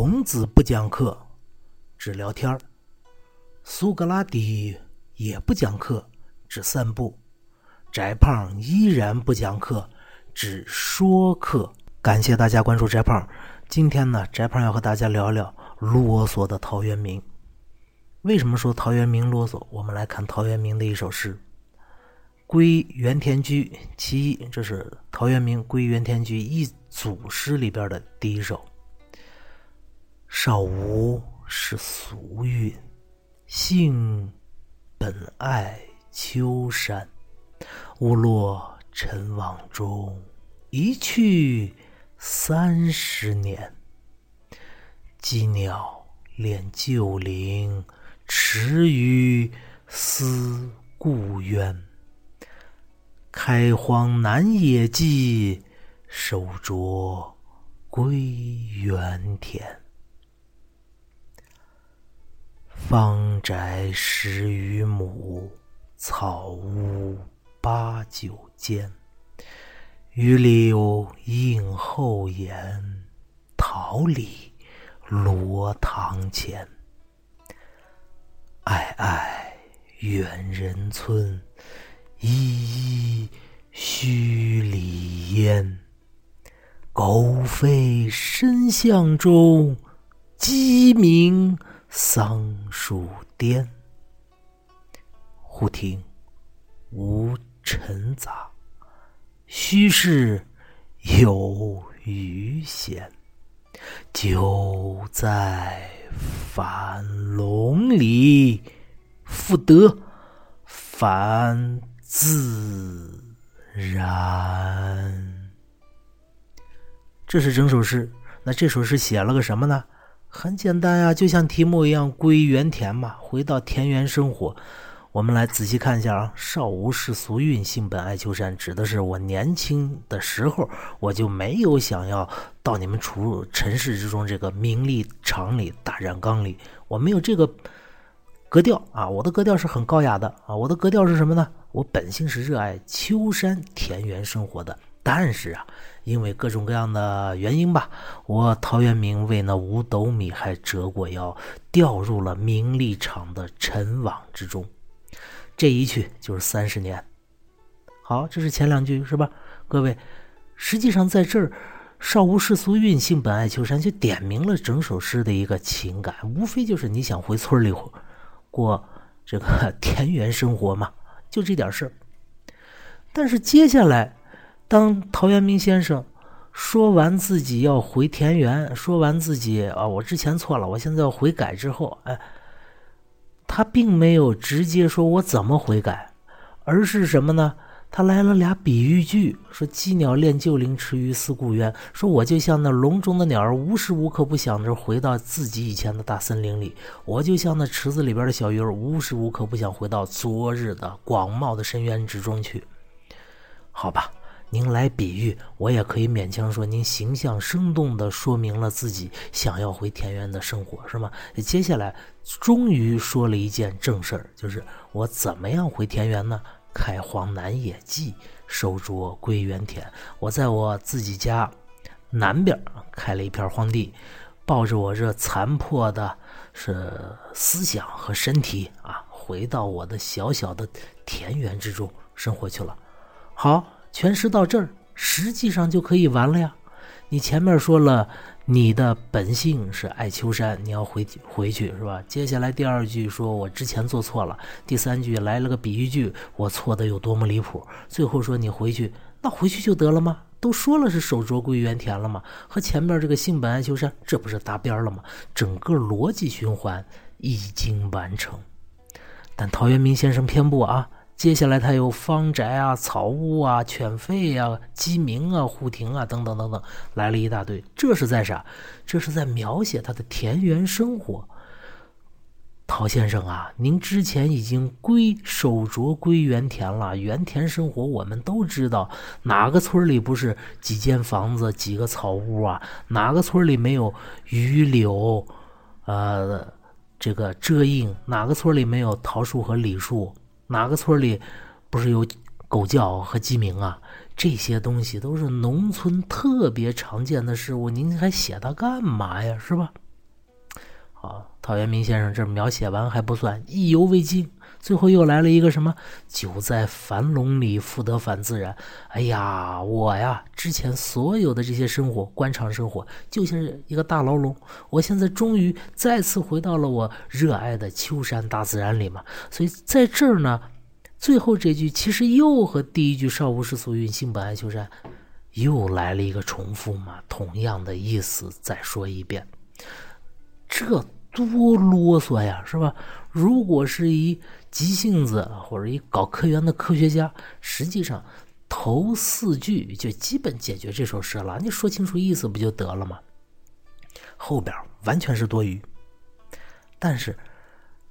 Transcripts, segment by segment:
孔子不讲课，只聊天儿；苏格拉底也不讲课，只散步；翟胖依然不讲课，只说课。感谢大家关注翟胖。今天呢，翟胖要和大家聊聊啰嗦的陶渊明。为什么说陶渊明啰嗦？我们来看陶渊明的一首诗《归园田居》其一，这是陶渊明《归园田居》一组诗里边的第一首。少无是俗韵，性本爱丘山。误落尘网中，一去三十年。羁鸟恋旧林，池鱼思故渊。开荒南野际，守拙归园田。方宅十余亩，草屋八九间。榆柳映后檐，桃李罗堂前。暧暧远人村，依依墟里烟。狗吠深巷中，鸡鸣。桑树颠，忽听无尘杂，须是有余弦。酒在樊笼里，复得返自然。这是整首诗。那这首诗写了个什么呢？很简单呀，就像题目一样，归园田嘛，回到田园生活。我们来仔细看一下啊，“少无世俗韵，性本爱丘山”指的是我年轻的时候，我就没有想要到你们处尘世之中这个名利场里、大染缸里，我没有这个格调啊。我的格调是很高雅的啊。我的格调是什么呢？我本性是热爱秋山田园生活的。但是啊，因为各种各样的原因吧，我陶渊明为那五斗米还折过腰，掉入了名利场的尘网之中。这一去就是三十年。好，这是前两句是吧？各位，实际上在这儿，“少无世俗韵，性本爱丘山”就点明了整首诗的一个情感，无非就是你想回村里过这个 田园生活嘛，就这点事儿。但是接下来。当陶渊明先生说完自己要回田园，说完自己啊，我之前错了，我现在要悔改之后，哎，他并没有直接说我怎么悔改，而是什么呢？他来了俩比喻句，说羁鸟恋旧林，池鱼思故渊。说我就像那笼中的鸟儿，无时无刻不想着回到自己以前的大森林里；我就像那池子里边的小鱼儿，无时无刻不想回到昨日的广袤的深渊之中去。好吧。您来比喻，我也可以勉强说，您形象生动地说明了自己想要回田园的生活，是吗？接下来终于说了一件正事儿，就是我怎么样回田园呢？开荒南野际，收拙归园田。我在我自己家南边开了一片荒地，抱着我这残破的是思想和身体啊，回到我的小小的田园之中生活去了。好。全诗到这儿，实际上就可以完了呀。你前面说了，你的本性是爱秋山，你要回回去是吧？接下来第二句说我之前做错了，第三句来了个比喻句，我错的有多么离谱。最后说你回去，那回去就得了吗？都说了是守拙归园田了吗？和前面这个性本爱秋山，这不是搭边了吗？整个逻辑循环已经完成。但陶渊明先生偏不啊。接下来他有方宅啊、草屋啊、犬吠啊、鸡鸣啊、户庭啊等等等等，来了一大堆。这是在啥？这是在描写他的田园生活。陶先生啊，您之前已经归手拙归园田了。园田生活我们都知道，哪个村里不是几间房子、几个草屋啊？哪个村里没有榆柳，呃，这个遮荫？哪个村里没有桃树和李树？哪个村里不是有狗叫和鸡鸣啊？这些东西都是农村特别常见的事物，您还写它干嘛呀？是吧？好，陶渊明先生这描写完还不算，意犹未尽。最后又来了一个什么？久在樊笼里，复得返自然。哎呀，我呀，之前所有的这些生活，官场生活，就像是一个大牢笼。我现在终于再次回到了我热爱的秋山大自然里嘛。所以在这儿呢，最后这句其实又和第一句“少无适所云，性本爱秋山”又来了一个重复嘛，同样的意思，再说一遍。这多啰嗦呀，是吧？如果是一急性子或者一搞科研的科学家，实际上头四句就基本解决这首诗了。你说清楚意思不就得了吗？后边完全是多余。但是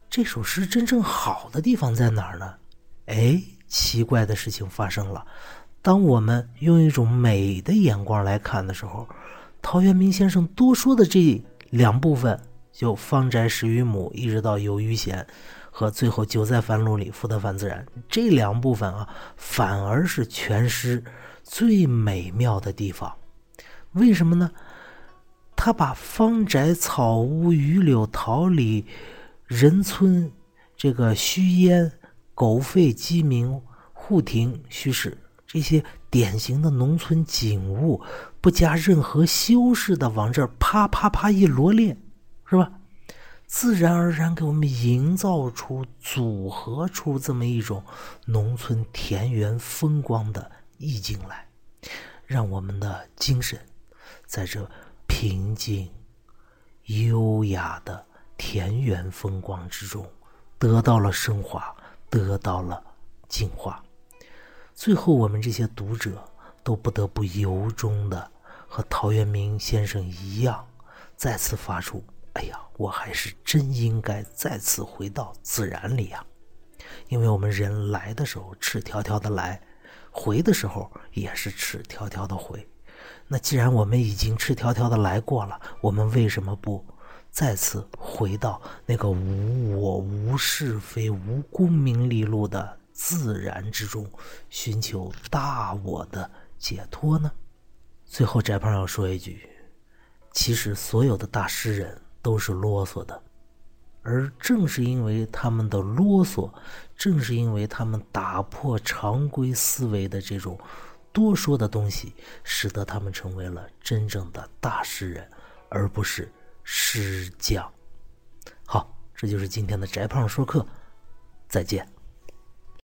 这首诗真正好的地方在哪儿呢？哎，奇怪的事情发生了。当我们用一种美的眼光来看的时候，陶渊明先生多说的这两部分。就方宅十余亩，一直到有余闲，和最后久在樊笼里，复得返自然这两部分啊，反而是全诗最美妙的地方。为什么呢？他把方宅草屋、榆柳桃李、人村、这个虚烟、狗吠鸡鸣、户庭虚室这些典型的农村景物，不加任何修饰的往这儿啪啪啪一罗列。是吧？自然而然给我们营造出、组合出这么一种农村田园风光的意境来，让我们的精神在这平静、优雅的田园风光之中得到了升华，得到了净化。最后，我们这些读者都不得不由衷的和陶渊明先生一样，再次发出。哎呀，我还是真应该再次回到自然里呀，因为我们人来的时候赤条条的来，回的时候也是赤条条的回。那既然我们已经赤条条的来过了，我们为什么不再次回到那个无我、无是非、无功名利禄的自然之中，寻求大我的解脱呢？最后，翟胖要说一句：其实所有的大诗人。都是啰嗦的，而正是因为他们的啰嗦，正是因为他们打破常规思维的这种多说的东西，使得他们成为了真正的大诗人，而不是诗匠。好，这就是今天的翟胖说课，再见。